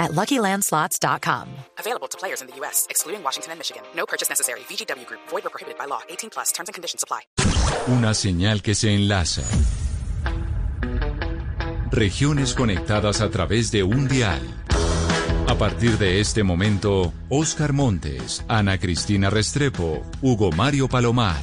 at LuckyLandSlots.com. Available to players in the U.S., excluding Washington and Michigan. No purchase necessary. VGW Group. Void or prohibited by law. 18 plus. Terms and conditions apply. Una señal que se enlaza. Regiones conectadas a través de un dial. A partir de este momento, Oscar Montes, Ana Cristina Restrepo, Hugo Mario Palomar,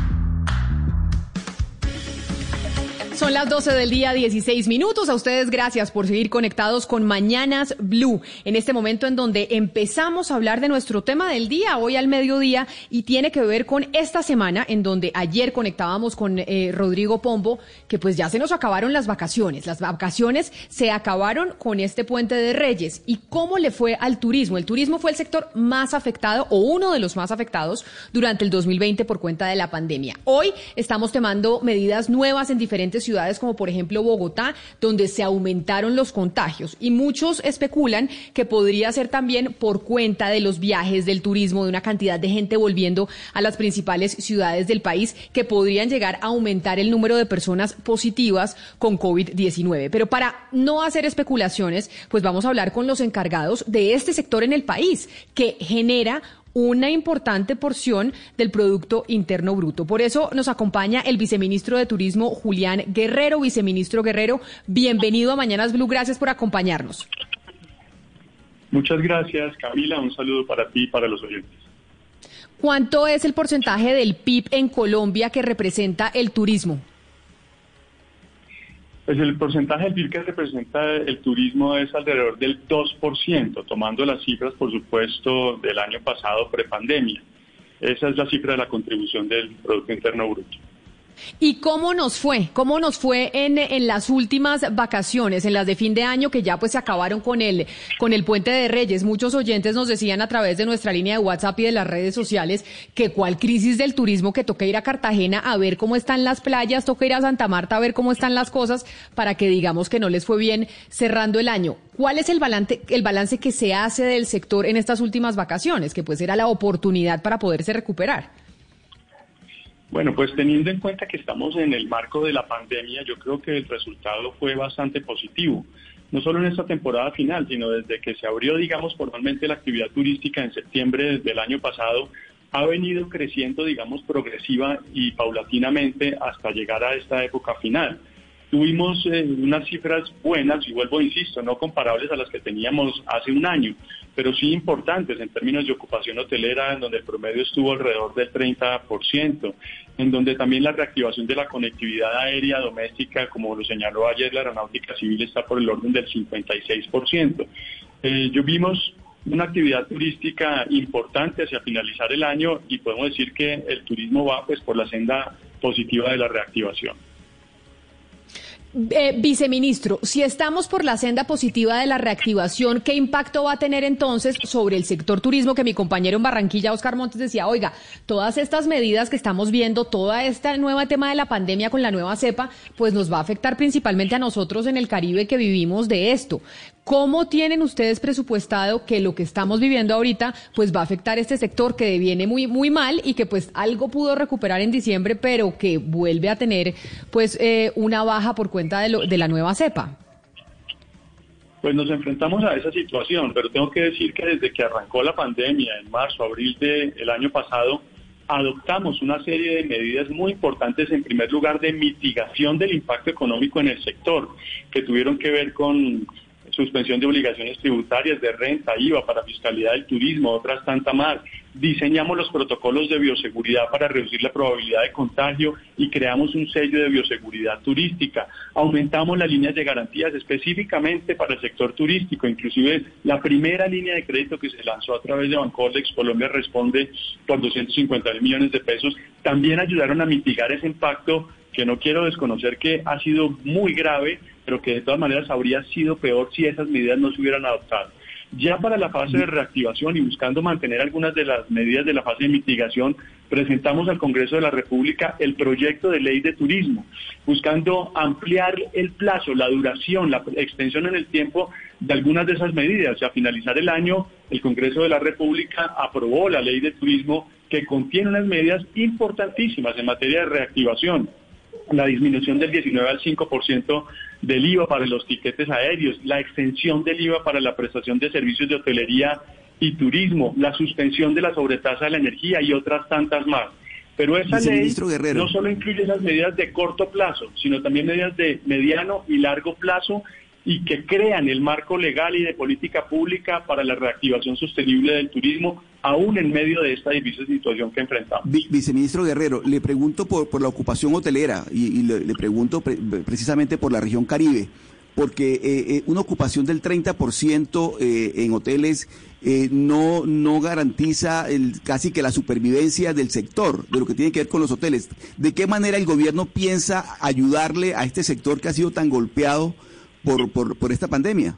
Son las 12 del día, 16 minutos. A ustedes gracias por seguir conectados con Mañanas Blue, en este momento en donde empezamos a hablar de nuestro tema del día, hoy al mediodía, y tiene que ver con esta semana, en donde ayer conectábamos con eh, Rodrigo Pombo, que pues ya se nos acabaron las vacaciones. Las vacaciones se acabaron con este puente de Reyes. ¿Y cómo le fue al turismo? El turismo fue el sector más afectado o uno de los más afectados durante el 2020 por cuenta de la pandemia. Hoy estamos tomando medidas nuevas en diferentes ciudades ciudades como por ejemplo Bogotá, donde se aumentaron los contagios. Y muchos especulan que podría ser también por cuenta de los viajes, del turismo, de una cantidad de gente volviendo a las principales ciudades del país, que podrían llegar a aumentar el número de personas positivas con COVID-19. Pero para no hacer especulaciones, pues vamos a hablar con los encargados de este sector en el país, que genera una importante porción del Producto Interno Bruto. Por eso nos acompaña el viceministro de Turismo, Julián Guerrero. Viceministro Guerrero, bienvenido a Mañanas Blue. Gracias por acompañarnos. Muchas gracias, Camila. Un saludo para ti y para los oyentes. ¿Cuánto es el porcentaje del PIB en Colombia que representa el turismo? Pues el porcentaje del PIB que representa el turismo es alrededor del 2%, tomando las cifras, por supuesto, del año pasado prepandemia. Esa es la cifra de la contribución del Producto Interno Bruto. ¿Y cómo nos fue? ¿Cómo nos fue en, en, las últimas vacaciones, en las de fin de año que ya pues se acabaron con el, con el puente de Reyes? Muchos oyentes nos decían a través de nuestra línea de WhatsApp y de las redes sociales que cuál crisis del turismo que toca ir a Cartagena a ver cómo están las playas, toca ir a Santa Marta a ver cómo están las cosas para que digamos que no les fue bien cerrando el año. ¿Cuál es el balance, el balance que se hace del sector en estas últimas vacaciones? Que pues era la oportunidad para poderse recuperar. Bueno, pues teniendo en cuenta que estamos en el marco de la pandemia, yo creo que el resultado fue bastante positivo. No solo en esta temporada final, sino desde que se abrió, digamos, formalmente la actividad turística en septiembre del año pasado, ha venido creciendo, digamos, progresiva y paulatinamente hasta llegar a esta época final. Tuvimos eh, unas cifras buenas, y vuelvo, insisto, no comparables a las que teníamos hace un año, pero sí importantes en términos de ocupación hotelera, en donde el promedio estuvo alrededor del 30%, en donde también la reactivación de la conectividad aérea doméstica, como lo señaló ayer la aeronáutica civil, está por el orden del 56%. Eh, yo vimos una actividad turística importante hacia finalizar el año y podemos decir que el turismo va pues por la senda positiva de la reactivación. Eh, viceministro, si estamos por la senda positiva de la reactivación, ¿qué impacto va a tener entonces sobre el sector turismo? Que mi compañero en Barranquilla, Oscar Montes, decía, oiga, todas estas medidas que estamos viendo, toda esta nueva tema de la pandemia con la nueva cepa, pues nos va a afectar principalmente a nosotros en el Caribe que vivimos de esto. ¿Cómo tienen ustedes presupuestado que lo que estamos viviendo ahorita pues va a afectar este sector que viene muy muy mal y que pues algo pudo recuperar en diciembre, pero que vuelve a tener pues eh, una baja por cuenta de, lo, de la nueva cepa? Pues nos enfrentamos a esa situación, pero tengo que decir que desde que arrancó la pandemia en marzo, abril del año pasado, adoptamos una serie de medidas muy importantes, en primer lugar, de mitigación del impacto económico en el sector, que tuvieron que ver con suspensión de obligaciones tributarias, de renta, IVA para fiscalidad del turismo, otras tantas más. Diseñamos los protocolos de bioseguridad para reducir la probabilidad de contagio y creamos un sello de bioseguridad turística. Aumentamos las líneas de garantías específicamente para el sector turístico, inclusive la primera línea de crédito que se lanzó a través de Bancoldex Colombia responde por 250 mil millones de pesos. También ayudaron a mitigar ese impacto que no quiero desconocer que ha sido muy grave, pero que de todas maneras habría sido peor si esas medidas no se hubieran adoptado. Ya para la fase de reactivación y buscando mantener algunas de las medidas de la fase de mitigación, presentamos al Congreso de la República el proyecto de ley de turismo, buscando ampliar el plazo, la duración, la extensión en el tiempo de algunas de esas medidas. Y a finalizar el año, el Congreso de la República aprobó la ley de turismo que contiene unas medidas importantísimas en materia de reactivación la disminución del 19 al 5% del IVA para los tiquetes aéreos, la extensión del IVA para la prestación de servicios de hotelería y turismo, la suspensión de la sobretasa de la energía y otras tantas más. Pero esa ley no solo incluye esas medidas de corto plazo, sino también medidas de mediano y largo plazo y que crean el marco legal y de política pública para la reactivación sostenible del turismo, aún en medio de esta difícil situación que enfrentamos. viceministro Guerrero, le pregunto por, la ocupación hotelera y, le, pregunto precisamente por la región Caribe, porque eh, eh, una ocupación del 30% eh, en hoteles no, no garantiza el, casi que la supervivencia del sector, de lo que tiene que ver con los hoteles. ¿De qué manera el gobierno piensa ayudarle a este sector que ha sido tan golpeado? Por, por, por esta pandemia?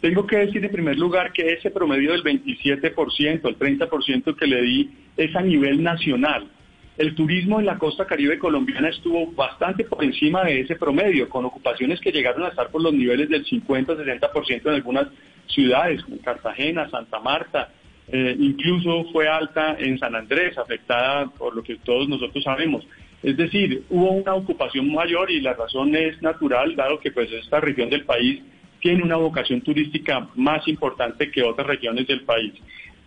Tengo que decir en primer lugar que ese promedio del 27%, el 30% que le di es a nivel nacional. El turismo en la costa caribe colombiana estuvo bastante por encima de ese promedio, con ocupaciones que llegaron a estar por los niveles del 50-60% en algunas ciudades, como Cartagena, Santa Marta, eh, incluso fue alta en San Andrés, afectada por lo que todos nosotros sabemos. Es decir, hubo una ocupación mayor y la razón es natural, dado que pues esta región del país tiene una vocación turística más importante que otras regiones del país.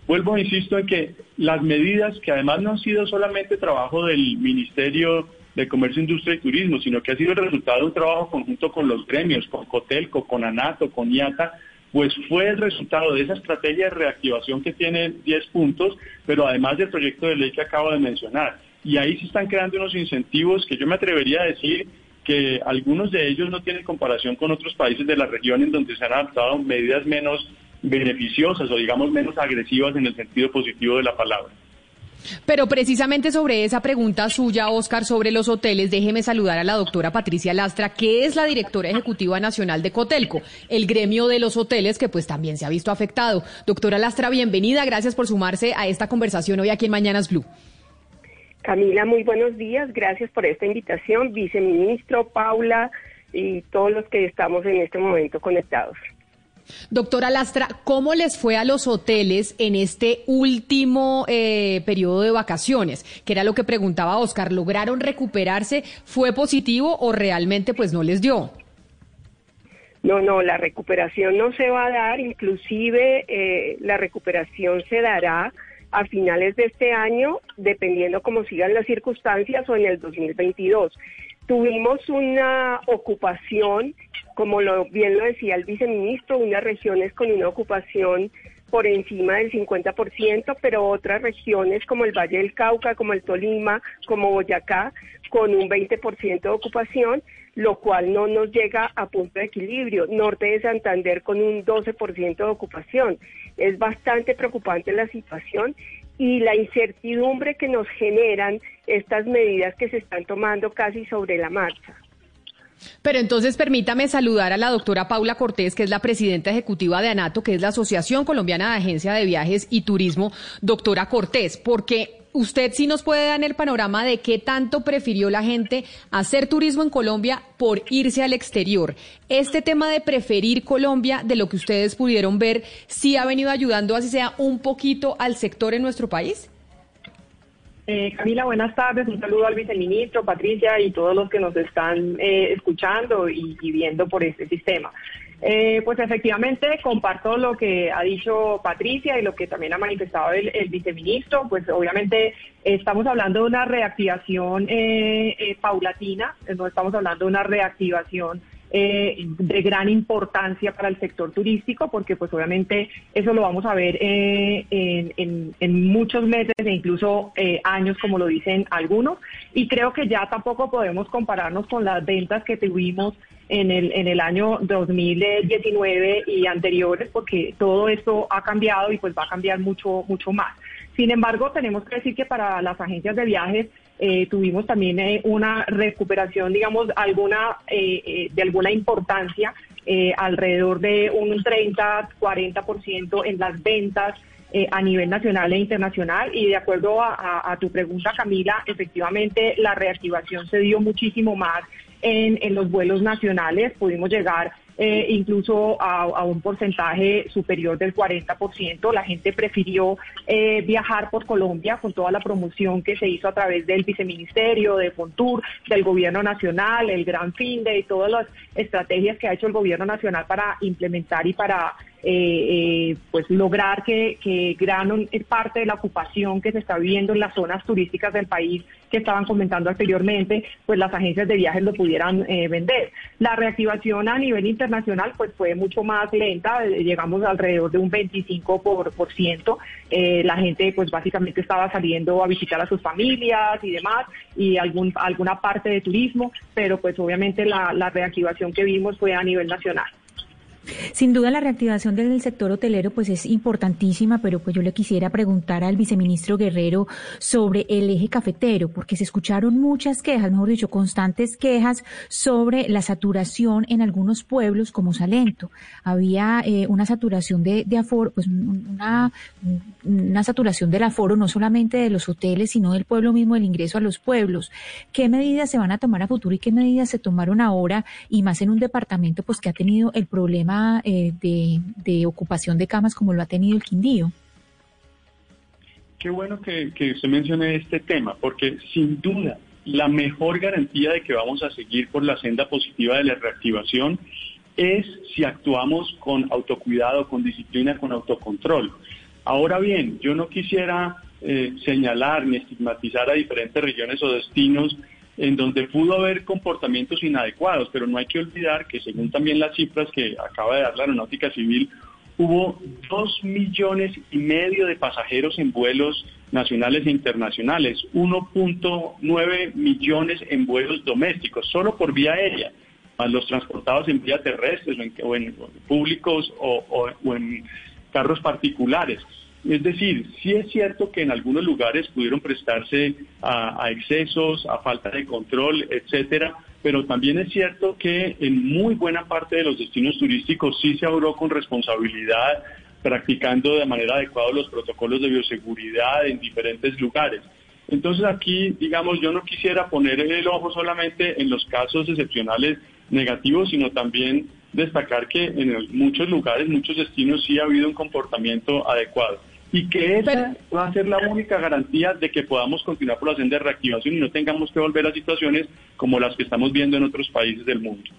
Vuelvo, insisto, en que las medidas que además no han sido solamente trabajo del Ministerio de Comercio, Industria y Turismo, sino que ha sido el resultado de un trabajo conjunto con los gremios, con Cotelco, con ANATO, con IATA, pues fue el resultado de esa estrategia de reactivación que tiene 10 puntos, pero además del proyecto de ley que acabo de mencionar y ahí se están creando unos incentivos que yo me atrevería a decir que algunos de ellos no tienen comparación con otros países de la región en donde se han adoptado medidas menos beneficiosas o digamos menos agresivas en el sentido positivo de la palabra. Pero precisamente sobre esa pregunta suya, Oscar, sobre los hoteles, déjeme saludar a la doctora Patricia Lastra, que es la directora ejecutiva nacional de Cotelco, el gremio de los hoteles que pues también se ha visto afectado. Doctora Lastra, bienvenida, gracias por sumarse a esta conversación hoy aquí en Mañanas Blue. Camila, muy buenos días. Gracias por esta invitación, viceministro, Paula y todos los que estamos en este momento conectados. Doctora Lastra, ¿cómo les fue a los hoteles en este último eh, periodo de vacaciones? Que era lo que preguntaba Oscar. ¿Lograron recuperarse? ¿Fue positivo o realmente pues no les dio? No, no, la recuperación no se va a dar. Inclusive eh, la recuperación se dará a finales de este año, dependiendo cómo sigan las circunstancias, o en el 2022. Tuvimos una ocupación, como lo, bien lo decía el viceministro, unas regiones con una ocupación por encima del 50%, pero otras regiones como el Valle del Cauca, como el Tolima, como Boyacá, con un 20% de ocupación, lo cual no nos llega a punto de equilibrio. Norte de Santander con un 12% de ocupación. Es bastante preocupante la situación y la incertidumbre que nos generan estas medidas que se están tomando casi sobre la marcha. Pero entonces permítame saludar a la doctora Paula Cortés, que es la presidenta ejecutiva de ANATO, que es la Asociación Colombiana de Agencia de Viajes y Turismo. Doctora Cortés, porque usted sí nos puede dar el panorama de qué tanto prefirió la gente hacer turismo en Colombia por irse al exterior. Este tema de preferir Colombia, de lo que ustedes pudieron ver, sí ha venido ayudando, así sea un poquito, al sector en nuestro país. Eh, Camila, buenas tardes. Un saludo al viceministro, Patricia y todos los que nos están eh, escuchando y, viendo por este sistema. Eh, pues efectivamente comparto lo que ha dicho Patricia y lo que también ha manifestado el, viceministro. Pues obviamente estamos hablando de una reactivación paulatina, no estamos hablando de una reactivación eh, de gran importancia para el sector turístico, porque pues obviamente eso lo vamos a ver eh, en, en, muchos meses e incluso eh, años, como lo dicen algunos. Y creo que ya tampoco podemos compararnos con las ventas que tuvimos en el, en el año 2019 y anteriores, porque todo esto ha cambiado y pues va a cambiar mucho, mucho más. Sin embargo, tenemos que decir que para las agencias de viajes eh, tuvimos también eh, una recuperación, digamos, alguna de alguna importancia, alrededor de un 30, 40% en las ventas a nivel nacional e internacional. Y de acuerdo a, tu pregunta, Camila, efectivamente la reactivación se dio muchísimo más en, en los vuelos nacionales. Pudimos llegar eh, incluso a, un porcentaje superior del 40%. La gente prefirió eh, viajar por Colombia con toda la promoción que se hizo a través del viceministerio, de Fontur, del gobierno nacional, el Gran Finde y todas las estrategias que ha hecho el gobierno nacional para implementar y para eh, pues lograr que, que gran parte de la ocupación que se está viviendo en las zonas turísticas del país que estaban comentando anteriormente, pues las agencias de viajes lo pudieran vender. La reactivación a nivel internacional nacional pues fue mucho más lenta, eh, llegamos alrededor de un 25%, por, ciento. Eh, la gente pues básicamente estaba saliendo a visitar a sus familias y demás, y algún, alguna parte de turismo, pero pues obviamente la, la reactivación que vimos fue a nivel nacional. Sin duda la reactivación del sector hotelero pues es importantísima, pero pues yo le quisiera preguntar al viceministro Guerrero sobre el eje cafetero, porque se escucharon muchas quejas, mejor dicho, constantes quejas sobre la saturación en algunos pueblos como Salento. Había eh, una saturación de, aforo, pues una, una saturación del aforo no solamente de los hoteles, sino del pueblo mismo, del ingreso a los pueblos. ¿Qué medidas se van a tomar a futuro y qué medidas se tomaron ahora y más en un departamento pues que ha tenido el problema eh, de, ocupación de camas como lo ha tenido el Quindío. Qué bueno que, usted mencione este tema, porque sin duda la mejor garantía de que vamos a seguir por la senda positiva de la reactivación es si actuamos con autocuidado, con disciplina, con autocontrol. Ahora bien, yo no quisiera eh, señalar ni estigmatizar a diferentes regiones o destinos en donde pudo haber comportamientos inadecuados, pero no hay que olvidar que según también las cifras que acaba de dar la Aeronáutica Civil, hubo dos millones y medio de pasajeros en vuelos nacionales e internacionales, 1.9 millones en vuelos domésticos, solo por vía aérea, más los transportados en vía terrestre o en, públicos o en carros particulares. Es decir, sí es cierto que en algunos lugares pudieron prestarse a, excesos, a falta de control, etcétera, pero también es cierto que en muy buena parte de los destinos turísticos sí se obró con responsabilidad, practicando de manera adecuada los protocolos de bioseguridad en diferentes lugares. Entonces aquí, digamos, yo no quisiera poner el ojo solamente en los casos excepcionales negativos, sino también destacar que en muchos lugares, muchos destinos sí ha habido un comportamiento adecuado y que esa va a ser la única garantía de que podamos continuar por la senda de reactivación y no tengamos que volver a situaciones como las que estamos viendo en otros países del mundo.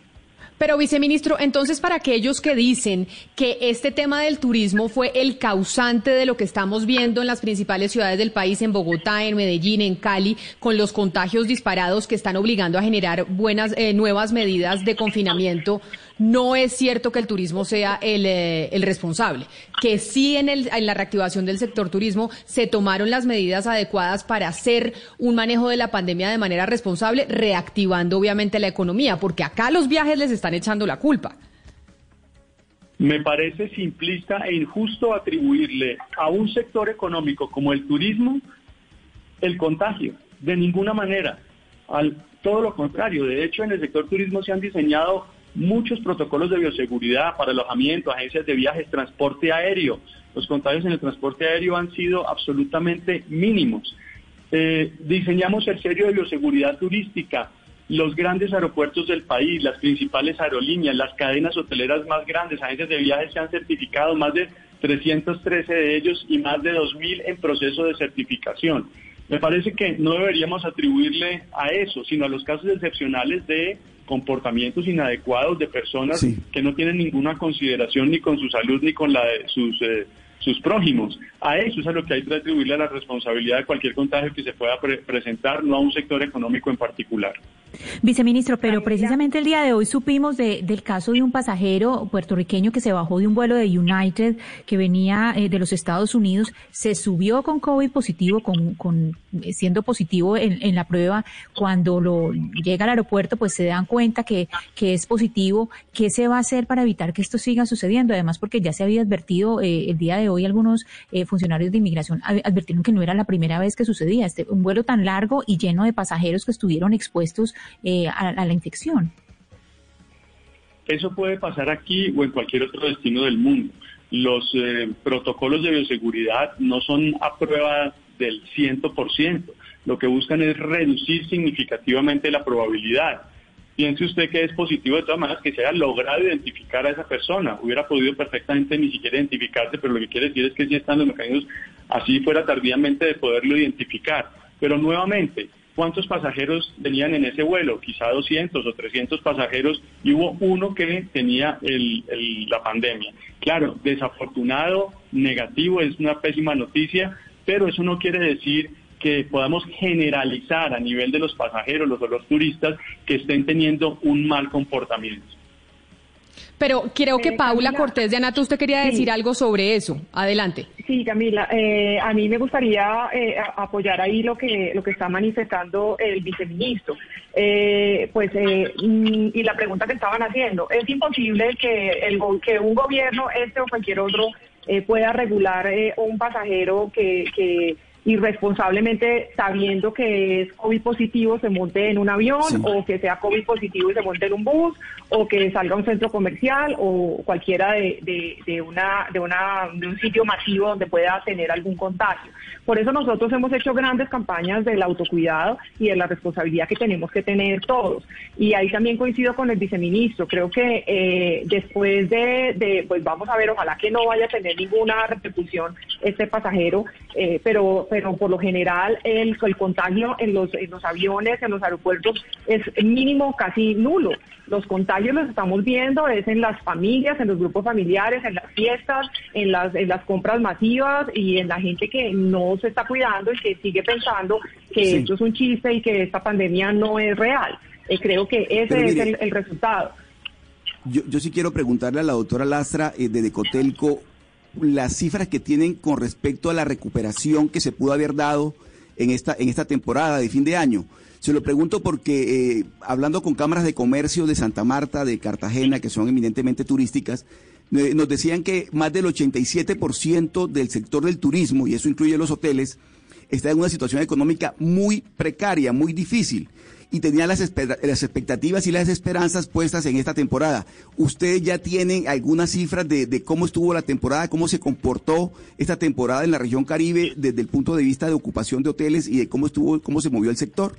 Pero, viceministro, entonces, para aquellos que dicen que este tema del turismo fue el causante de lo que estamos viendo en las principales ciudades del país, en Bogotá, en Medellín, en Cali, con los contagios disparados que están obligando a generar buenas, eh, nuevas medidas de confinamiento, no es cierto que el turismo sea el, eh, el responsable, que sí en, el, en la reactivación del sector turismo se tomaron las medidas adecuadas para hacer un manejo de la pandemia de manera responsable, reactivando obviamente la economía, porque acá los viajes les están echando la culpa. Me parece simplista e injusto atribuirle a un sector económico como el turismo el contagio. De ninguna manera. Al, todo lo contrario. De hecho, en el sector turismo se han diseñado muchos protocolos de bioseguridad para alojamiento, agencias de viajes, transporte aéreo. Los contagios en el transporte aéreo han sido absolutamente mínimos. Eh, diseñamos el serio de bioseguridad turística, los grandes aeropuertos del país, las principales aerolíneas, las cadenas hoteleras más grandes, agencias de viajes se han certificado, más de 313 de ellos y más de 2.000 en proceso de certificación. Me parece que no deberíamos atribuirle a eso, sino a los casos excepcionales de comportamientos inadecuados de personas que no tienen ninguna consideración ni con su salud ni con la de sus, eh, sus prójimos. A eso es a lo que hay que atribuirle la responsabilidad de cualquier contagio que se pueda presentar, no a un sector económico en particular. Viceministro, pero precisamente el día de hoy supimos de, del caso de un pasajero puertorriqueño que se bajó de un vuelo de United que venía eh, de los Estados Unidos, se subió con COVID positivo, con, con eh, siendo positivo en, en, la prueba. Cuando lo llega al aeropuerto, pues se dan cuenta que, que es positivo. ¿Qué se va a hacer para evitar que esto siga sucediendo? Además, porque ya se había advertido eh, el día de hoy algunos eh, funcionarios de inmigración advirtieron que no era la primera vez que sucedía este un vuelo tan largo y lleno de pasajeros que estuvieron expuestos eh, a, la infección. Eso puede pasar aquí o en cualquier otro destino del mundo. Los eh, protocolos de bioseguridad no son a prueba del 100%. Lo que buscan es reducir significativamente la probabilidad. Piense usted que es positivo de todas maneras que se haya logrado identificar a esa persona. Hubiera podido perfectamente ni siquiera identificarse, pero lo que quiere decir es que sí están los mecanismos, así fuera tardíamente, de poderlo identificar. Pero nuevamente, ¿Cuántos pasajeros tenían en ese vuelo? Quizá 200 o 300 pasajeros y hubo uno que tenía la pandemia. Claro, desafortunado, negativo, es una pésima noticia, pero eso no quiere decir que podamos generalizar a nivel de los pasajeros, los, los turistas, que estén teniendo un mal comportamiento. Pero creo que eh, Paula Cortés de Anato, usted quería decir algo sobre eso. Adelante. Sí, Camila, eh, a mí me gustaría eh, apoyar ahí lo que lo que está manifestando el viceministro. pues mm, y la pregunta que estaban haciendo, es imposible que el que un gobierno este o cualquier otro pueda regular un pasajero que, que irresponsablemente sabiendo que es COVID positivo se monte en un avión o que sea COVID positivo y se monte en un bus o que salga a un centro comercial o cualquiera de, de, una, de, una, de un sitio masivo donde pueda tener algún contagio. Por eso nosotros hemos hecho grandes campañas del autocuidado y de la responsabilidad que tenemos que tener todos. Y ahí también coincido con el viceministro. Creo que eh, después de, de, pues vamos a ver, ojalá que no vaya a tener ninguna repercusión este pasajero, eh, pero pero por lo general el, el contagio en los, en los aviones, en los aeropuertos es mínimo, casi nulo. Los contagios los estamos viendo es en las familias, en los grupos familiares, en las fiestas, en las, en las compras masivas y en la gente que no se está cuidando y que sigue pensando que esto es un chiste y que esta pandemia no es real. Eh, creo que ese es el, resultado. Yo, yo sí quiero preguntarle a la doctora Lastra eh, de Decotelco las cifras que tienen con respecto a la recuperación que se pudo haber dado en esta, en esta temporada de fin de año. Se lo pregunto porque eh, hablando con cámaras de comercio de Santa Marta, de Cartagena, que son eminentemente turísticas, eh, nos decían que más del 87% del sector del turismo, y eso incluye los hoteles, está en una situación económica muy precaria, muy difícil y tenía las, las expectativas y las esperanzas puestas en esta temporada. ¿Ustedes ya tienen algunas cifras de, de, cómo estuvo la temporada, cómo se comportó esta temporada en la región Caribe desde el punto de vista de ocupación de hoteles y de cómo estuvo, cómo se movió el sector?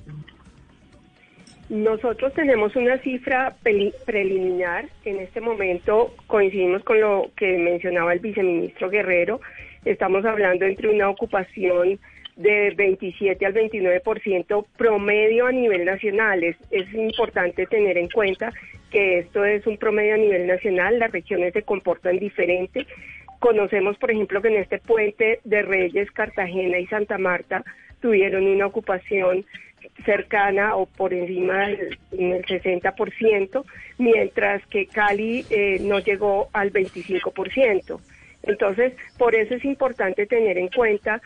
Nosotros tenemos una cifra preliminar. En este momento coincidimos con lo que mencionaba el viceministro Guerrero. Estamos hablando entre una ocupación de 27 al 29% promedio a nivel nacional. Es, es importante tener en cuenta que esto es un promedio a nivel nacional, las regiones se comportan diferente. Conocemos, por ejemplo, que en este puente de Reyes, Cartagena y Santa Marta tuvieron una ocupación cercana o por encima del, 60%, mientras que Cali eh, no llegó al 25%. Entonces, por eso es importante tener en cuenta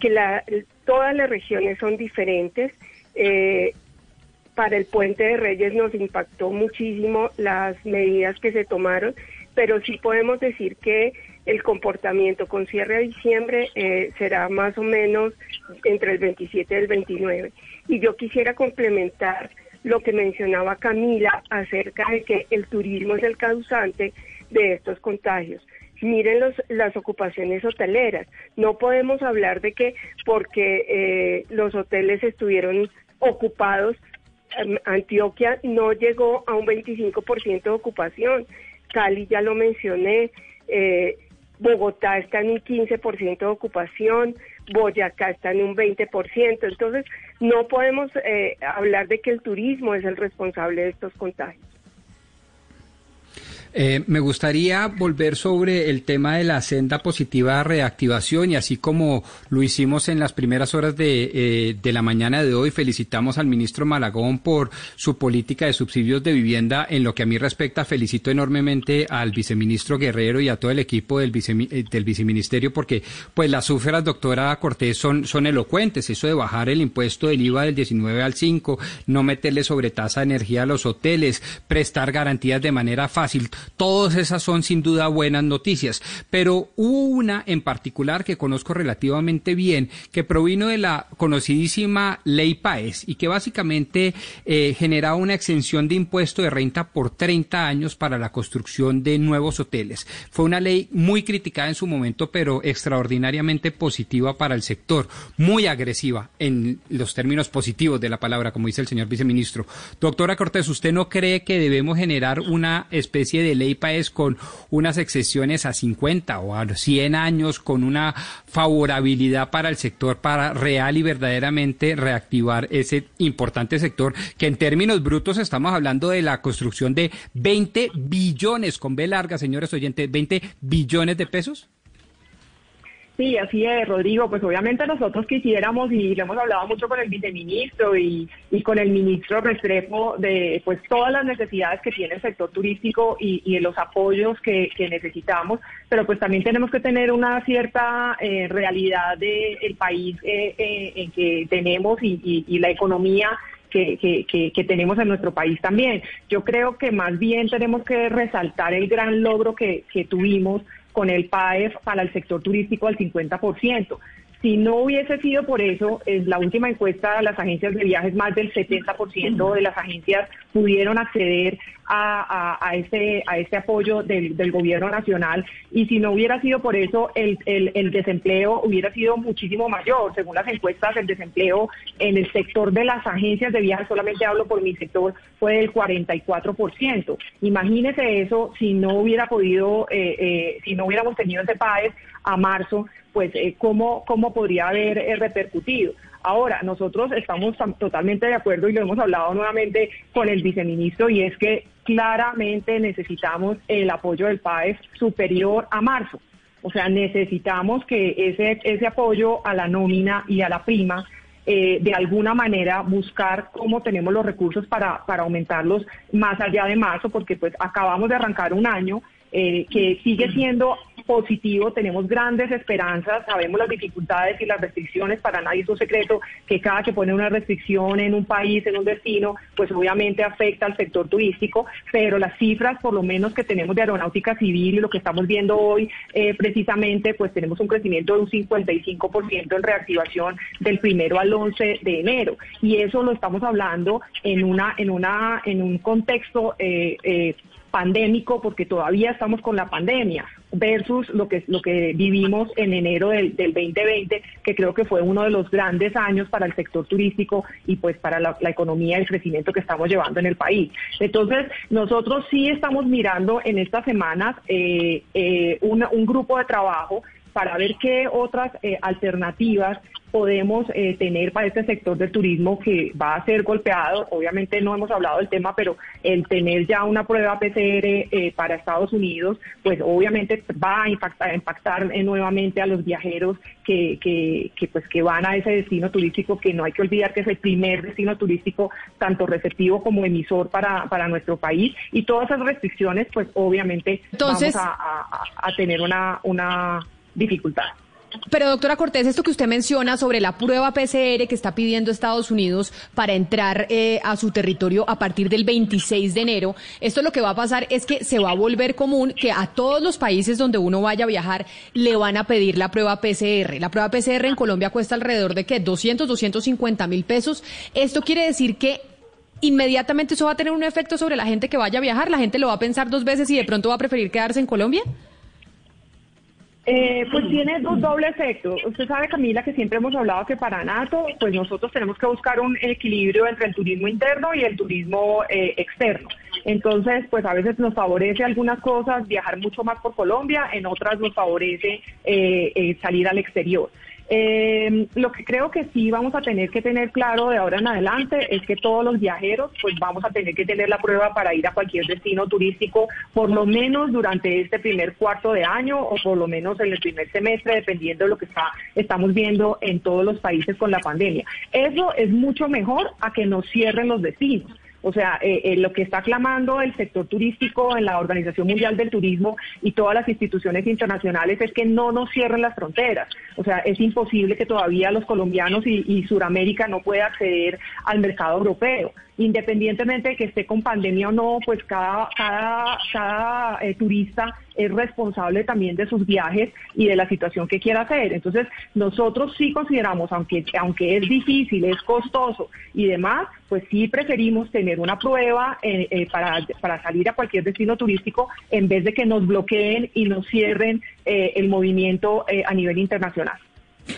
que la, todas las regiones son diferentes. Eh, para el puente de Reyes nos impactó muchísimo las medidas que se tomaron, pero sí podemos decir que el comportamiento con cierre a diciembre eh, será más o menos entre el 27 y el 29. Y yo quisiera complementar lo que mencionaba Camila acerca de que el turismo es el causante de estos contagios miren las ocupaciones hoteleras. No podemos hablar de que porque eh, los hoteles estuvieron ocupados, em, Antioquia no llegó a un 25% de ocupación. Cali ya lo mencioné. Eh, Bogotá está en un 15% de ocupación, Boyacá está en un 20%. Entonces, no podemos eh, hablar de que el turismo es el responsable de estos contagios. Eh, me gustaría volver sobre el tema de la senda positiva de reactivación y así como lo hicimos en las primeras horas de, eh, de la mañana de hoy, felicitamos al ministro Malagón por su política de subsidios de vivienda. En lo que a mí respecta, felicito enormemente al viceministro Guerrero y a todo el equipo del, eh, del viceministerio porque pues las cifras, doctora Cortés, son, son elocuentes. Eso de bajar el impuesto del IVA del 19 al 5, no meterle sobre tasa de energía a los hoteles, prestar garantías de manera fácil Todas esas son sin duda buenas noticias, pero hubo una en particular que conozco relativamente bien, que provino de la conocidísima ley PAES y que básicamente eh, generaba una exención de impuesto de renta por 30 años para la construcción de nuevos hoteles. Fue una ley muy criticada en su momento, pero extraordinariamente positiva para el sector, muy agresiva en los términos positivos de la palabra, como dice el señor viceministro. Doctora Cortés, ¿usted no cree que debemos generar una especie de de ley país con unas excepciones a 50 o a 100 años, con una favorabilidad para el sector para real y verdaderamente reactivar ese importante sector que en términos brutos estamos hablando de la construcción de 20 billones, con B larga, señores oyentes, 20 billones de pesos? Sí, así es, Rodrigo. Pues obviamente nosotros quisiéramos, y le hemos hablado mucho con el viceministro y, con el ministro Restrepo, de pues todas las necesidades que tiene el sector turístico y, de los apoyos que, necesitamos, pero pues también tenemos que tener una cierta eh, realidad del país eh, eh, en que tenemos y, la economía que, que, tenemos en nuestro país también. Yo creo que más bien tenemos que resaltar el gran logro que, que tuvimos con el PAEF para el sector turístico al 50%. Si no hubiese sido por eso, en la última encuesta de las agencias de viajes, más del 70% de las agencias pudieron acceder a, a, este, a este apoyo del, gobierno nacional. Y si no hubiera sido por eso, el, el, desempleo hubiera sido muchísimo mayor. Según las encuestas, el desempleo en el sector de las agencias de viajes, solamente hablo por mi sector, fue del 44%. Imagínese eso si no hubiera podido, eh, eh, si no hubiéramos tenido ese PAES a marzo, pues eh, cómo, cómo podría haber eh, repercutido. Ahora, nosotros estamos totalmente de acuerdo y lo hemos hablado nuevamente con el viceministro y es que claramente necesitamos el apoyo del PAES superior a marzo. O sea, necesitamos que ese, ese apoyo a la nómina y a la prima eh, de alguna manera buscar cómo tenemos los recursos para, para aumentarlos más allá de marzo, porque pues acabamos de arrancar un año eh, que sigue siendo positivo, tenemos grandes esperanzas, sabemos las dificultades y las restricciones, para nadie es un secreto que cada que pone una restricción en un país, en un destino, pues obviamente afecta al sector turístico, pero las cifras por lo menos que tenemos de aeronáutica civil y lo que estamos viendo hoy, eh, precisamente, pues tenemos un crecimiento de un 55% en reactivación del primero al 11 de enero. Y eso lo estamos hablando en una, en una, en un contexto eh, eh pandémico porque todavía estamos con la pandemia versus lo que lo que vivimos en enero del, 2020 que creo que fue uno de los grandes años para el sector turístico y pues para la, economía y el crecimiento que estamos llevando en el país. Entonces nosotros sí estamos mirando en estas semanas eh, eh, un grupo de trabajo para ver qué otras eh, alternativas podemos eh, tener para este sector del turismo que va a ser golpeado. Obviamente no hemos hablado del tema, pero el tener ya una prueba PCR eh, para Estados Unidos, pues obviamente va a impactar, impactar nuevamente a los viajeros que, que, que, pues que van a ese destino turístico, que no hay que olvidar que es el primer destino turístico tanto receptivo como emisor para, para nuestro país. Y todas esas restricciones, pues obviamente vamos a, a, a tener una, una dificultad. Pero doctora Cortés, esto que usted menciona sobre la prueba PCR que está pidiendo Estados Unidos para entrar eh, a su territorio a partir del 26 de enero, esto lo que va a pasar es que se va a volver común que a todos los países donde uno vaya a viajar le van a pedir la prueba PCR. La prueba PCR en Colombia cuesta alrededor de qué, 200, 250 mil pesos. Esto quiere decir que inmediatamente eso va a tener un efecto sobre la gente que vaya a viajar. La gente lo va a pensar dos veces y de pronto va a preferir quedarse en Colombia. Eh, pues tiene dos doble efecto. Usted sabe, Camila, que siempre hemos hablado que para NATO, pues nosotros tenemos que buscar un equilibrio entre el turismo interno y el turismo eh, externo. Entonces, pues a veces nos favorece algunas cosas viajar mucho más por Colombia, en otras nos favorece eh, salir al exterior. Eh, lo que creo que sí vamos a tener que tener claro de ahora en adelante es que todos los viajeros pues vamos a tener que tener la prueba para ir a cualquier destino turístico por lo menos durante este primer cuarto de año o por lo menos en el primer semestre dependiendo de lo que está estamos viendo en todos los países con la pandemia. Eso es mucho mejor a que nos cierren los destinos. O sea, eh, eh, lo que está clamando el sector turístico en la Organización Mundial del Turismo y todas las instituciones internacionales es que no nos cierren las fronteras. O sea, es imposible que todavía los colombianos y, y Suramérica no pueda acceder al mercado europeo independientemente de que esté con pandemia o no, pues cada, cada, eh, turista es responsable también de sus viajes y de la situación que quiera hacer. Entonces, nosotros sí consideramos, aunque, aunque es difícil, es costoso y demás, pues sí preferimos tener una prueba eh, eh, para, para salir a cualquier destino turístico en vez de que nos bloqueen y nos cierren el movimiento a nivel internacional.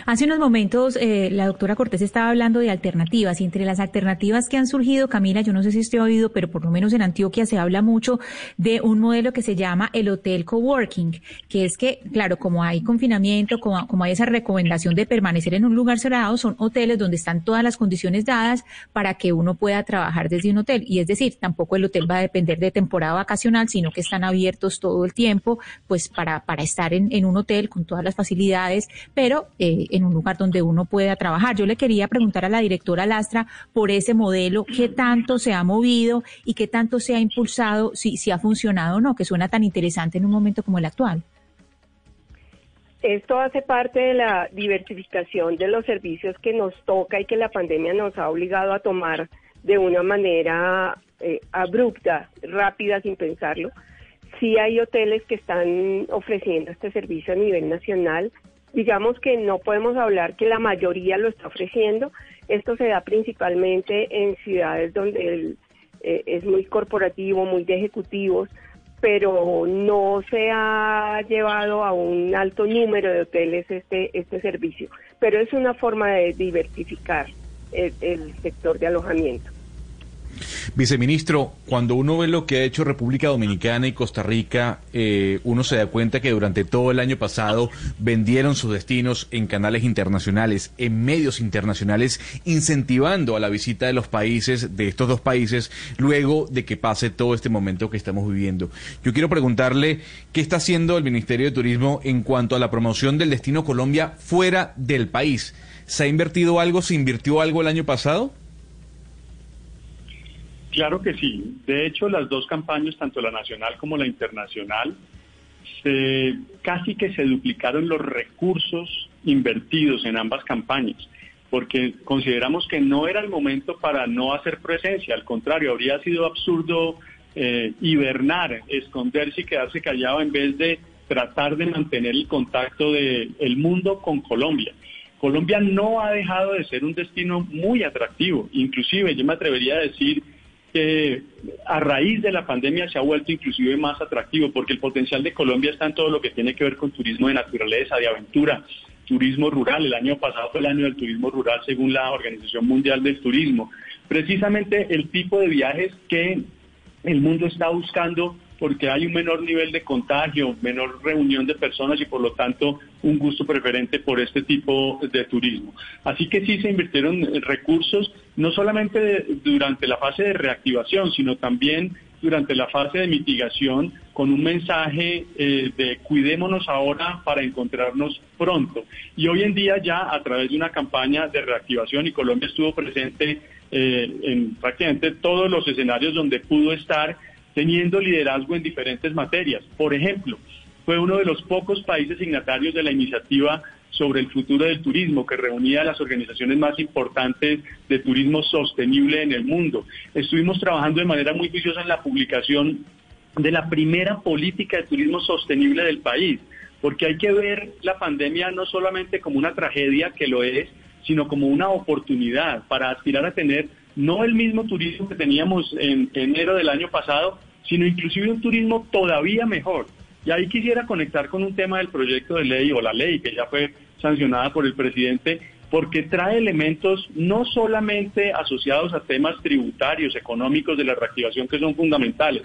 Hace unos momentos eh, la doctora Cortés estaba hablando de alternativas y entre las alternativas que han surgido, Camila, yo no sé si usted ha oído, pero por lo menos en Antioquia se habla mucho de un modelo que se llama el hotel coworking, que es que, claro, como hay confinamiento, como, como hay esa recomendación de permanecer en un lugar cerrado, son hoteles donde están todas las condiciones dadas para que uno pueda trabajar desde un hotel. Y es decir, tampoco el hotel va a depender de temporada vacacional, sino que están abiertos todo el tiempo, pues para, para estar en, en un hotel con todas las facilidades, pero eh, en un lugar donde uno pueda trabajar. Yo le quería preguntar a la directora Lastra por ese modelo, qué tanto se ha movido y qué tanto se ha impulsado, si, si ha funcionado o no, que suena tan interesante en un momento como el actual. Esto hace parte de la diversificación de los servicios que nos toca y que la pandemia nos ha obligado a tomar de una manera eh, abrupta, rápida, sin pensarlo. Sí hay hoteles que están ofreciendo este servicio a nivel nacional digamos que no podemos hablar que la mayoría lo está ofreciendo. Esto se da principalmente en ciudades donde eh, es muy corporativo, muy de ejecutivos, pero no se ha llevado a un alto número de hoteles este, este servicio. Pero es una forma de diversificar el sector de alojamiento. Viceministro, cuando uno ve lo que ha hecho República Dominicana y Costa Rica, eh, uno se da cuenta que durante todo el año pasado vendieron sus destinos en canales internacionales, en medios internacionales, incentivando a la visita de los países, de estos dos países, luego de que pase todo este momento que estamos viviendo. Yo quiero preguntarle qué está haciendo el Ministerio de Turismo en cuanto a la promoción del destino Colombia fuera del país. ¿Se ha invertido algo? ¿Se invirtió algo el año pasado? Claro que sí. De hecho, las dos campañas, tanto la nacional como la internacional, se, casi que se duplicaron los recursos invertidos en ambas campañas, porque consideramos que no era el momento para no hacer presencia, al contrario, habría sido absurdo eh, hibernar, esconderse y quedarse callado en vez de tratar de mantener el contacto del el mundo con Colombia. Colombia no ha dejado de ser un destino muy atractivo, inclusive yo me atrevería a decir que a raíz de la pandemia se ha vuelto inclusive más atractivo porque el potencial de Colombia está en todo lo que tiene que ver con turismo de naturaleza, de aventura, turismo rural. El año pasado fue el año del turismo rural según la Organización Mundial del Turismo. Precisamente el tipo de viajes que el mundo está buscando porque hay un menor nivel de contagio, menor reunión de personas y por lo tanto un gusto preferente por este tipo de turismo. Así que sí se invirtieron recursos, no solamente durante la fase de reactivación, sino también durante la fase de mitigación con un mensaje eh, de cuidémonos ahora para encontrarnos pronto. Y hoy en día ya a través de una campaña de reactivación y Colombia estuvo presente eh, en prácticamente todos los escenarios donde pudo estar teniendo liderazgo en diferentes materias. Por ejemplo, fue uno de los pocos países signatarios de la iniciativa sobre el futuro del turismo, que reunía a las organizaciones más importantes de turismo sostenible en el mundo. Estuvimos trabajando de manera muy juiciosa en la publicación de la primera política de turismo sostenible del país, porque hay que ver la pandemia no solamente como una tragedia, que lo es, sino como una oportunidad para aspirar a tener no el mismo turismo que teníamos en enero del año pasado, sino inclusive un turismo todavía mejor. Y ahí quisiera conectar con un tema del proyecto de ley o la ley que ya fue sancionada por el presidente, porque trae elementos no solamente asociados a temas tributarios, económicos de la reactivación que son fundamentales,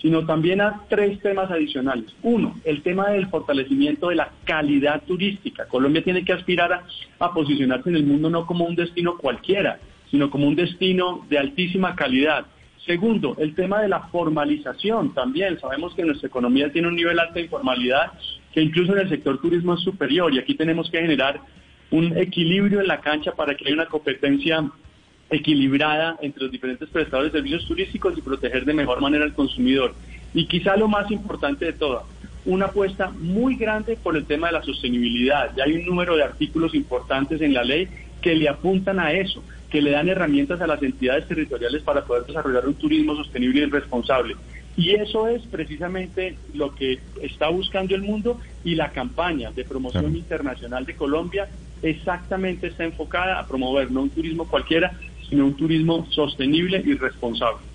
sino también a tres temas adicionales. Uno, el tema del fortalecimiento de la calidad turística. Colombia tiene que aspirar a, a posicionarse en el mundo no como un destino cualquiera, sino como un destino de altísima calidad. Segundo, el tema de la formalización también. Sabemos que nuestra economía tiene un nivel alto de informalidad que incluso en el sector turismo es superior y aquí tenemos que generar un equilibrio en la cancha para que haya una competencia equilibrada entre los diferentes prestadores de servicios turísticos y proteger de mejor manera al consumidor. Y quizá lo más importante de todo, una apuesta muy grande por el tema de la sostenibilidad. Ya hay un número de artículos importantes en la ley que le apuntan a eso, que le dan herramientas a las entidades territoriales para poder desarrollar un turismo sostenible y responsable. Y eso es precisamente lo que está buscando el mundo y la campaña de promoción internacional de Colombia exactamente está enfocada a promover no un turismo cualquiera, sino un turismo sostenible y responsable.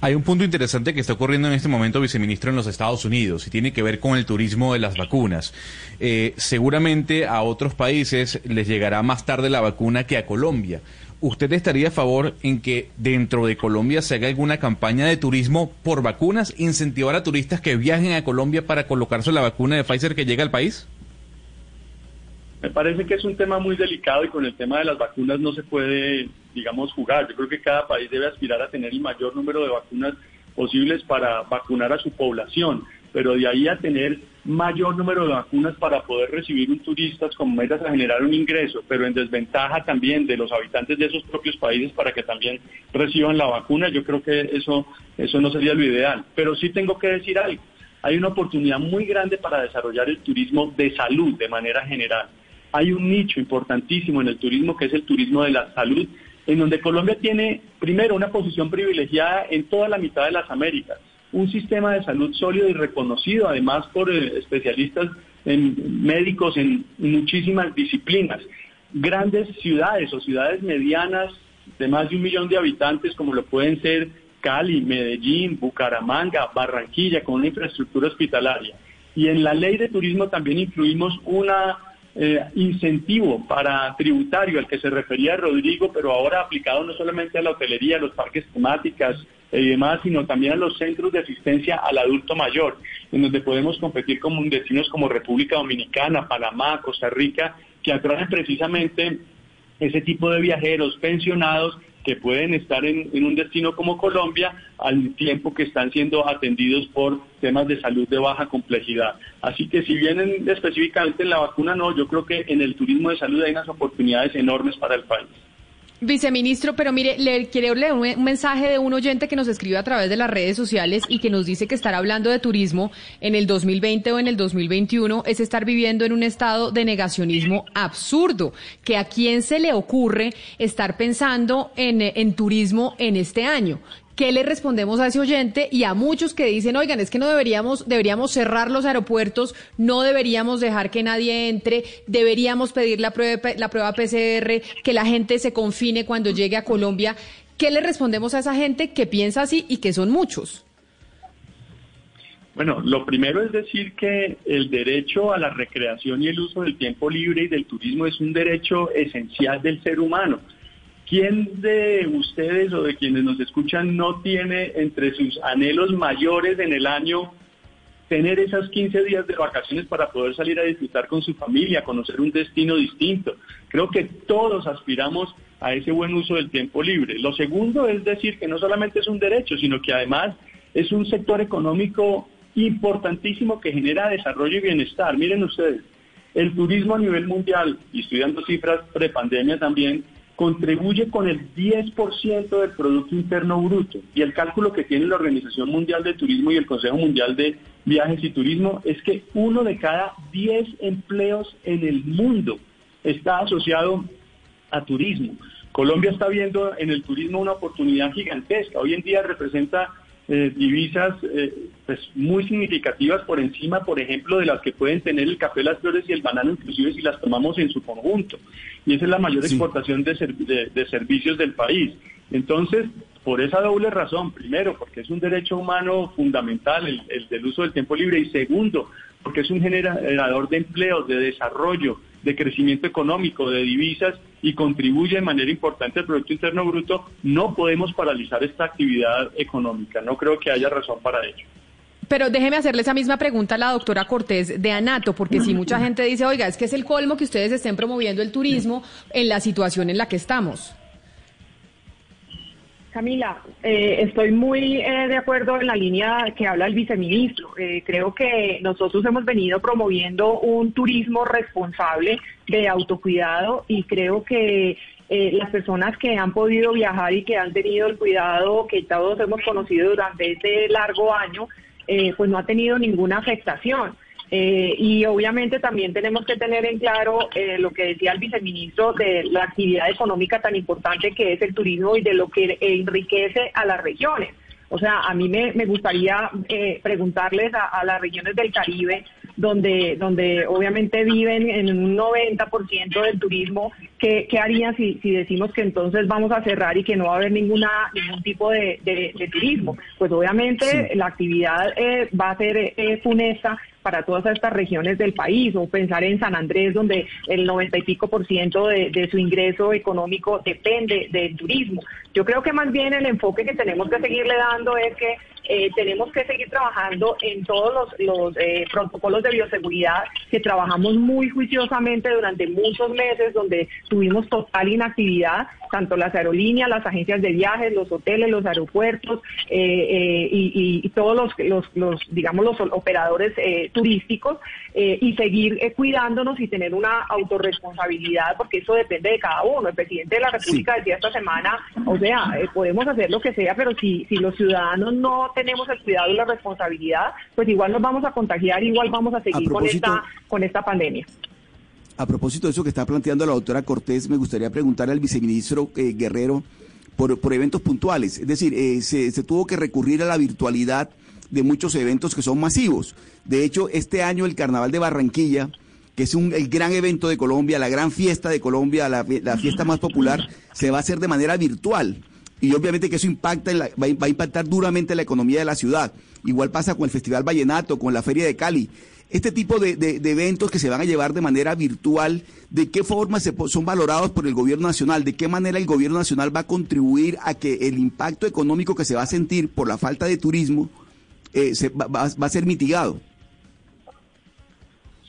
Hay un punto interesante que está ocurriendo en este momento, viceministro, en los Estados Unidos y tiene que ver con el turismo de las vacunas. Eh, seguramente a otros países les llegará más tarde la vacuna que a Colombia. ¿Usted estaría a favor en que dentro de Colombia se haga alguna campaña de turismo por vacunas, incentivar a turistas que viajen a Colombia para colocarse la vacuna de Pfizer que llega al país? Me parece que es un tema muy delicado y con el tema de las vacunas no se puede, digamos, jugar. Yo creo que cada país debe aspirar a tener el mayor número de vacunas posibles para vacunar a su población, pero de ahí a tener mayor número de vacunas para poder recibir un turista como metas a generar un ingreso, pero en desventaja también de los habitantes de esos propios países para que también reciban la vacuna, yo creo que eso, eso no sería lo ideal. Pero sí tengo que decir algo, hay una oportunidad muy grande para desarrollar el turismo de salud de manera general hay un nicho importantísimo en el turismo que es el turismo de la salud, en donde Colombia tiene, primero, una posición privilegiada en toda la mitad de las Américas, un sistema de salud sólido y reconocido, además por eh, especialistas en médicos en muchísimas disciplinas, grandes ciudades o ciudades medianas de más de un millón de habitantes, como lo pueden ser Cali, Medellín, Bucaramanga, Barranquilla, con una infraestructura hospitalaria. Y en la ley de turismo también incluimos una eh, incentivo para tributario al que se refería Rodrigo, pero ahora aplicado no solamente a la hotelería, a los parques temáticas y demás, sino también a los centros de asistencia al adulto mayor, en donde podemos competir con destinos como República Dominicana, Panamá, Costa Rica, que atraen precisamente ese tipo de viajeros pensionados que pueden estar en, un destino como Colombia al tiempo que están siendo atendidos por temas de salud de baja complejidad. Así que si vienen específicamente en la vacuna, no, yo creo que en el turismo de salud hay unas oportunidades enormes para el país. Viceministro, pero mire, le quiero leer un mensaje de un oyente que nos escribe a través de las redes sociales y que nos dice que estar hablando de turismo en el 2020 o en el 2021 es estar viviendo en un estado de negacionismo absurdo. Que a quién se le ocurre estar pensando en, en turismo en este año. ¿Qué le respondemos a ese oyente y a muchos que dicen, oigan, es que no deberíamos, deberíamos cerrar los aeropuertos, no deberíamos dejar que nadie entre, deberíamos pedir la prueba, la prueba PCR, que la gente se confine cuando llegue a Colombia? ¿Qué le respondemos a esa gente que piensa así y que son muchos? Bueno, lo primero es decir que el derecho a la recreación y el uso del tiempo libre y del turismo es un derecho esencial del ser humano. ¿Quién de ustedes o de quienes nos escuchan no tiene entre sus anhelos mayores en el año tener esas 15 días de vacaciones para poder salir a disfrutar con su familia, conocer un destino distinto? Creo que todos aspiramos a ese buen uso del tiempo libre. Lo segundo es decir que no solamente es un derecho, sino que además es un sector económico importantísimo que genera desarrollo y bienestar. Miren ustedes, el turismo a nivel mundial, y estudiando cifras prepandemia también, contribuye con el 10% del Producto Interno Bruto. Y el cálculo que tiene la Organización Mundial de Turismo y el Consejo Mundial de Viajes y Turismo es que uno de cada 10 empleos en el mundo está asociado a turismo. Colombia está viendo en el turismo una oportunidad gigantesca. Hoy en día representa eh, divisas eh, pues muy significativas por encima, por ejemplo, de las que pueden tener el café, las flores y el banano, inclusive si las tomamos en su conjunto. Y esa es la mayor exportación de, de, servicios del país. Entonces, por esa doble razón, primero, porque es un derecho humano fundamental el, el del uso del tiempo libre, y segundo, porque es un generador de empleos, de desarrollo, de crecimiento económico, de divisas y contribuye de manera importante al Producto Interno Bruto, no podemos paralizar esta actividad económica. No creo que haya razón para ello. Pero déjeme hacerle esa misma pregunta a la doctora Cortés de Anato, porque si mucha gente dice, oiga, es que es el colmo que ustedes estén promoviendo el turismo en la situación en la que estamos. Camila, eh, estoy muy eh, de acuerdo en la línea que habla el viceministro. Eh, creo que nosotros hemos venido promoviendo un turismo responsable de autocuidado y creo que las personas que han podido viajar y que han tenido el cuidado que todos hemos conocido durante este largo año, pues no ha tenido ninguna afectación. Eh, y obviamente también tenemos que tener en claro eh, lo que decía el viceministro de la actividad económica tan importante que es el turismo y de lo que enriquece a las regiones. O sea, a mí me, gustaría eh, preguntarles a, las regiones del Caribe, donde, donde obviamente viven en un 90% del turismo, ¿qué, qué harían si, si decimos que entonces vamos a cerrar y que no va a haber ninguna ningún tipo de, turismo? Pues obviamente la actividad va a ser funesta para todas estas regiones del país, o pensar en San Andrés, donde el 90 y pico por ciento de, su ingreso económico depende del turismo. Yo creo que más bien el enfoque que tenemos que seguirle dando es que eh, tenemos que seguir trabajando en todos los, eh, protocolos de bioseguridad que trabajamos muy juiciosamente durante muchos meses, donde tuvimos total inactividad, tanto las aerolíneas, las agencias de viajes, los hoteles, los aeropuertos eh, y, todos los, los, digamos, los operadores turísticos y seguir cuidándonos y tener una autorresponsabilidad, porque eso depende de cada uno. El presidente de la República decía esta semana, o sea, podemos hacer lo que sea, pero si, si los ciudadanos no tenemos el cuidado y la responsabilidad, pues igual nos vamos a contagiar, igual vamos a seguir con esta con esta pandemia. A propósito de eso que está planteando la doctora Cortés, me gustaría preguntarle al viceministro eh, Guerrero por, por, eventos puntuales. Es decir, eh, se, se tuvo que recurrir a la virtualidad de muchos eventos que son masivos. De hecho, este año el Carnaval de Barranquilla, que es un, el gran evento de Colombia, la gran fiesta de Colombia, la, la fiesta más popular, se va a hacer de manera virtual y obviamente que eso impacta en va, a impactar duramente la economía de la ciudad. Igual pasa con el Festival Vallenato, con la Feria de Cali. Este tipo de, eventos que se van a llevar de manera virtual, ¿de qué forma se, son valorados por el gobierno nacional? ¿De qué manera el gobierno nacional va a contribuir a que el impacto económico que se va a sentir por la falta de turismo eh, se, va a ser mitigado?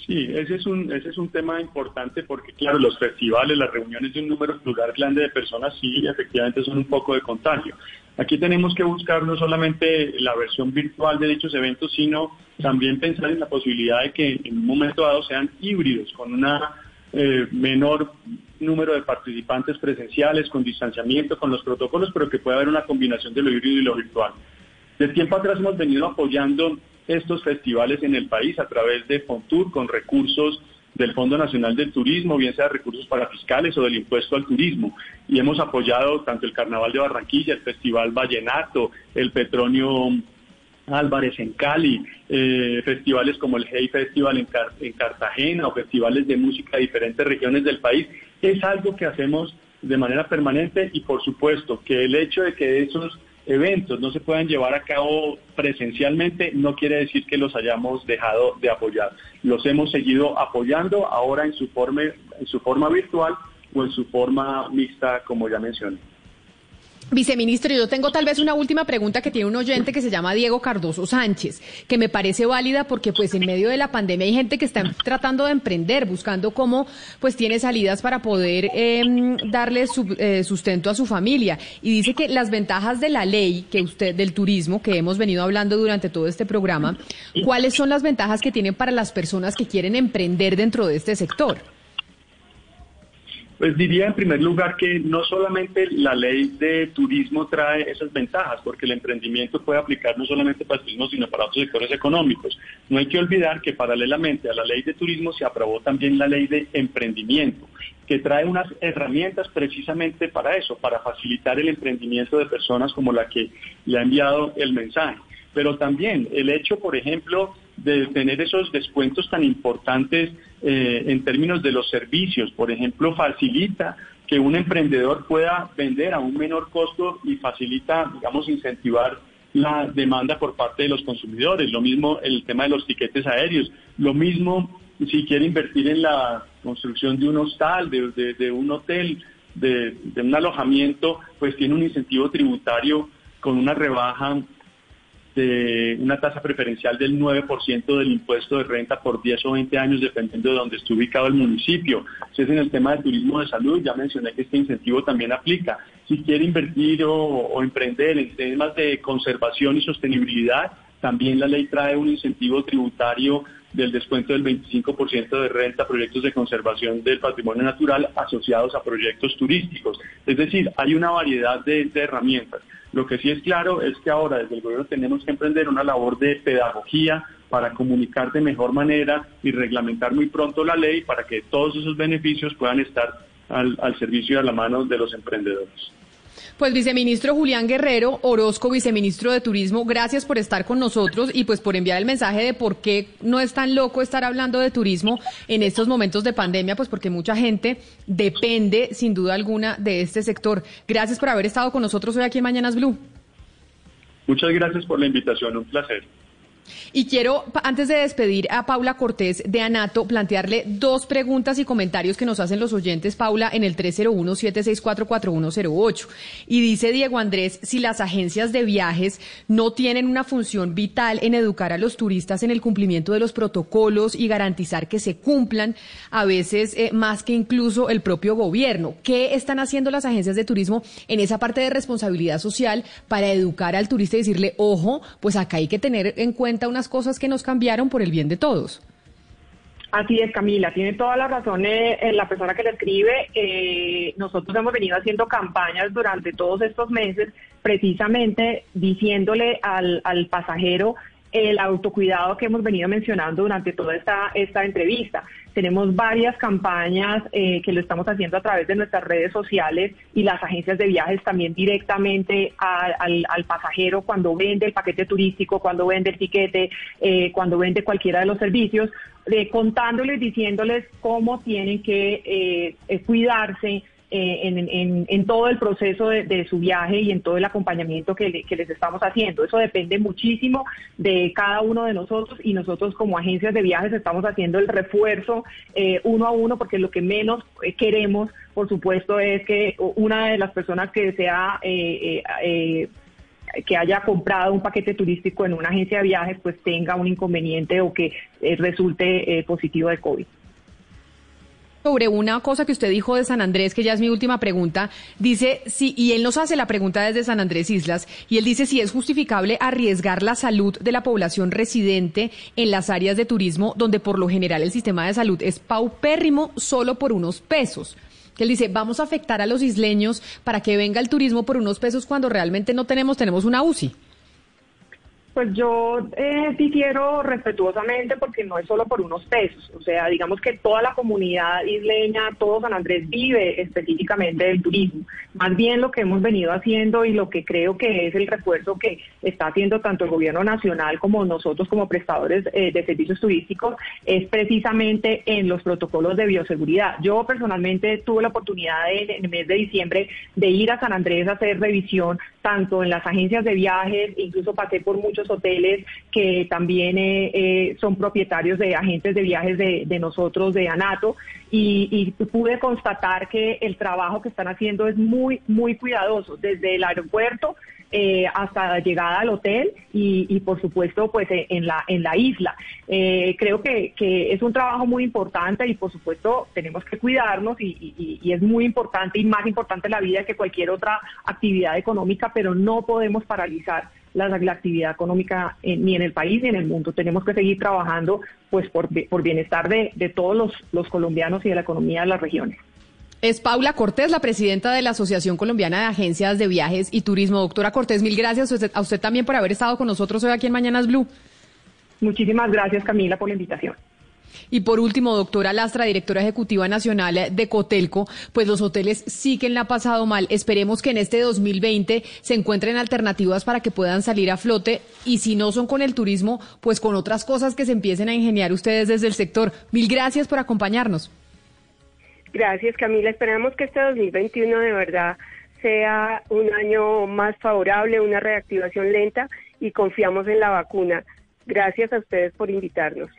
Sí, ese es un ese es un tema importante porque claro, los festivales, las reuniones de un número plural grande de personas sí efectivamente son un poco de contagio. Aquí tenemos que buscar no solamente la versión virtual de dichos eventos, sino también pensar en la posibilidad de que en un momento dado sean híbridos con una eh, menor número de participantes presenciales, con distanciamiento, con los protocolos, pero que pueda haber una combinación de lo híbrido y lo virtual. De tiempo atrás hemos venido apoyando estos festivales en el país a través de Fontur con recursos del Fondo Nacional del Turismo, bien sea recursos para fiscales o del impuesto al turismo. Y hemos apoyado tanto el Carnaval de Barranquilla, el Festival Vallenato, el Petronio Álvarez en Cali, eh, festivales como el Hey Festival en, en Cartagena o festivales de música de diferentes regiones del país. Es algo que hacemos de manera permanente y por supuesto que el hecho de que esos eventos no se puedan llevar a cabo presencialmente, no quiere decir que los hayamos dejado de apoyar. Los hemos seguido apoyando ahora en su forma, en su forma virtual o en su forma mixta, como ya mencioné. Viceministro, yo tengo tal vez una última pregunta que tiene un oyente que se llama Diego Cardoso Sánchez, que me parece válida porque pues en medio de la pandemia hay gente que está tratando de emprender, buscando cómo pues tiene salidas para poder em, darle eh, sustento a su familia. Y dice que las ventajas de la ley que usted, del turismo, que hemos venido hablando durante todo este programa, ¿cuáles son las ventajas que tienen para las personas que quieren emprender dentro de este sector? Pues diría en primer lugar que no solamente la ley de turismo trae esas ventajas, porque el emprendimiento puede aplicar no solamente para el turismo, sino para otros sectores económicos. No hay que olvidar que paralelamente a la ley de turismo se aprobó también la ley de emprendimiento, que trae unas herramientas precisamente para eso, para facilitar el emprendimiento de personas como la que le ha enviado el mensaje. Pero también el hecho, por ejemplo, de tener esos descuentos tan importantes eh, en términos de los servicios. Por ejemplo, facilita que un emprendedor pueda vender a un menor costo y facilita, digamos, incentivar la demanda por parte de los consumidores. Lo mismo el tema de los tiquetes aéreos. Lo mismo si quiere invertir en la construcción de un hostal, de, un hotel, de, de, un alojamiento, pues tiene un incentivo tributario con una rebaja de una tasa preferencial del 9% del impuesto de renta por 10 o 20 años, dependiendo de dónde esté ubicado el municipio. Si es en el tema de turismo de salud, ya mencioné que este incentivo también aplica. Si quiere invertir o emprender en temas de conservación y sostenibilidad, también la ley trae un incentivo tributario del descuento del 25% de renta a proyectos de conservación del patrimonio natural asociados a proyectos turísticos. Es decir, hay una variedad de, herramientas. Lo que sí es claro es que ahora desde el gobierno tenemos que emprender una labor de pedagogía para comunicar de mejor manera y reglamentar muy pronto la ley para que todos esos beneficios puedan estar al, al servicio y a la mano de los emprendedores. Pues viceministro Julián Guerrero, Orozco, viceministro de Turismo, gracias por estar con nosotros y pues por enviar el mensaje de por qué no es tan loco estar hablando de turismo en estos momentos de pandemia, pues porque mucha gente depende sin duda alguna de este sector. Gracias por haber estado con nosotros hoy aquí en Mañanas Blue. Muchas gracias por la invitación, un placer. Y quiero, antes de despedir a Paula Cortés de Anato, plantearle dos preguntas y comentarios que nos hacen los oyentes, Paula, en el 301-764-4108. Y dice Diego Andrés, si las agencias de viajes no tienen una función vital en educar a los turistas en el cumplimiento de los protocolos y garantizar que se cumplan, a veces eh, más que incluso el propio gobierno. ¿Qué están haciendo las agencias de turismo en esa parte de responsabilidad social para educar al turista y decirle, ojo, pues acá hay que tener en cuenta unas cosas que nos cambiaron por el bien de todos. Así es, Camila, tiene toda la razón eh, la persona que le escribe. Eh, nosotros hemos venido haciendo campañas durante todos estos meses, precisamente diciéndole al, al pasajero el autocuidado que hemos venido mencionando durante toda esta, esta entrevista. Tenemos varias campañas eh, que lo estamos haciendo a través de nuestras redes sociales y las agencias de viajes también directamente al, pasajero cuando vende el paquete turístico, cuando vende el tiquete, eh, cuando vende cualquiera de los servicios, eh, contándoles, diciéndoles cómo tienen que cuidarse eh, en, todo el proceso de, su viaje y en todo el acompañamiento que, les estamos haciendo. Eso depende muchísimo de cada uno de nosotros y nosotros como agencias de viajes estamos haciendo el refuerzo eh, uno a uno porque lo que menos eh, queremos, por supuesto, es que una de las personas que desea... que haya comprado un paquete turístico en una agencia de viajes, pues tenga un inconveniente o que resulte positivo de COVID sobre una cosa que usted dijo de San Andrés, que ya es mi última pregunta. Dice, sí, y él nos hace la pregunta desde San Andrés Islas, y él dice si es justificable arriesgar la salud de la población residente en las áreas de turismo, donde por lo general el sistema de salud es paupérrimo solo por unos pesos. Que él dice, vamos a afectar a los isleños para que venga el turismo por unos pesos cuando realmente no tenemos, tenemos una UCI. Pues yo eh, difiero respetuosamente porque no es solo por unos pesos. O sea, digamos que toda la comunidad isleña, todo San Andrés vive específicamente del turismo. Más bien lo que hemos venido haciendo y lo que creo que es el refuerzo que está haciendo tanto el gobierno nacional como nosotros como prestadores eh, de servicios turísticos es precisamente en los protocolos de bioseguridad. Yo personalmente tuve la oportunidad en el mes de diciembre de ir a San Andrés a hacer revisión tanto en las agencias de viajes, incluso pasé por muchos hoteles que también eh, eh, son propietarios de agentes de viajes de, nosotros, de ANATO, y, pude constatar que el trabajo que están haciendo es muy, muy cuidadoso, desde el aeropuerto eh, hasta la llegada al hotel y, por supuesto pues en la en la isla. Creo que, es un trabajo muy importante y por supuesto tenemos que cuidarnos y, y, es muy importante y más importante la vida que cualquier otra actividad económica pero no podemos paralizar la, actividad económica ni en el país ni en el mundo. Tenemos que seguir trabajando pues por, por bienestar de, de todos los, los colombianos y de la economía de las regiones. Es Paula Cortés, la presidenta de la Asociación Colombiana de Agencias de Viajes y Turismo. Doctora Cortés, mil gracias a usted también por haber estado con nosotros hoy aquí en Mañanas Blue. Muchísimas gracias, Camila, por la invitación. Y por último, doctora Lastra, directora ejecutiva nacional de Cotelco, pues los hoteles sí que la ha pasado mal. Esperemos que en este 2020 se encuentren alternativas para que puedan salir a flote y si no son con el turismo, pues con otras cosas que se empiecen a ingeniar ustedes desde el sector. Mil gracias por acompañarnos. Gracias, Camila. Esperamos que este 2021 de verdad sea un año más favorable, una reactivación lenta y confiamos en la vacuna. Gracias a ustedes por invitarnos.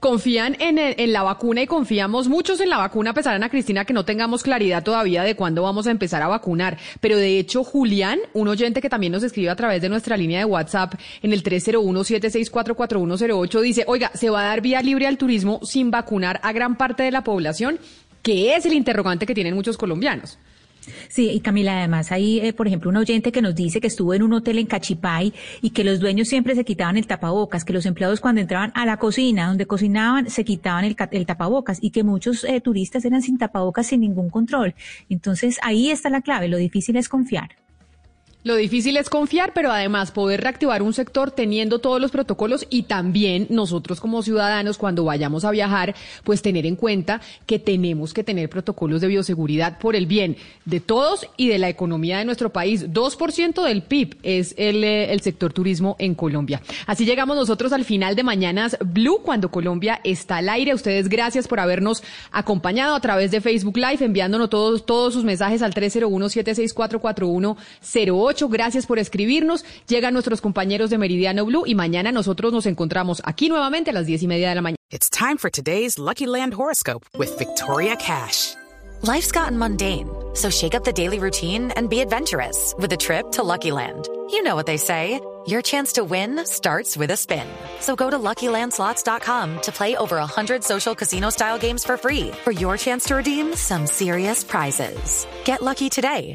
Confían en, en, la vacuna y confiamos muchos en la vacuna, a pesar, Ana Cristina, que no tengamos claridad todavía de cuándo vamos a empezar a vacunar. Pero de hecho, Julián, un oyente que también nos escribe a través de nuestra línea de WhatsApp en el 301-764-4108, dice, oiga, ¿se va a dar vía libre al turismo sin vacunar a gran parte de la población? Que es el interrogante que tienen muchos colombianos. Sí, y Camila, además hay, eh, por ejemplo, un oyente que nos dice que estuvo en un hotel en Cachipay y que los dueños siempre se quitaban el tapabocas, que los empleados cuando entraban a la cocina, donde cocinaban, se quitaban el, el tapabocas y que muchos eh, turistas eran sin tapabocas sin ningún control. Entonces, ahí está la clave, lo difícil es confiar. Lo difícil es confiar, pero además poder reactivar un sector teniendo todos los protocolos y también nosotros como ciudadanos cuando vayamos a viajar, pues tener en cuenta que tenemos que tener protocolos de bioseguridad por el bien de todos y de la economía de nuestro país. 2% del PIB es el, eh, el sector turismo en Colombia. Así llegamos nosotros al final de Mañanas Blue cuando Colombia está al aire. ustedes gracias por habernos acompañado a través de Facebook Live, enviándonos todos, todos sus mensajes al 301 764 Gracias por escribirnos. Llegan nuestros compañeros de Meridiano Blue y mañana nosotros nos encontramos aquí nuevamente a las diez y media de la mañana. It's time for today's Lucky Land horoscope with Victoria Cash. Life's gotten mundane, so shake up the daily routine and be adventurous with a trip to Lucky Land. You know what they say. Your chance to win starts with a spin. So go to LuckyLandSlots.com to play over 100 social casino-style games for free for your chance to redeem some serious prizes. Get lucky today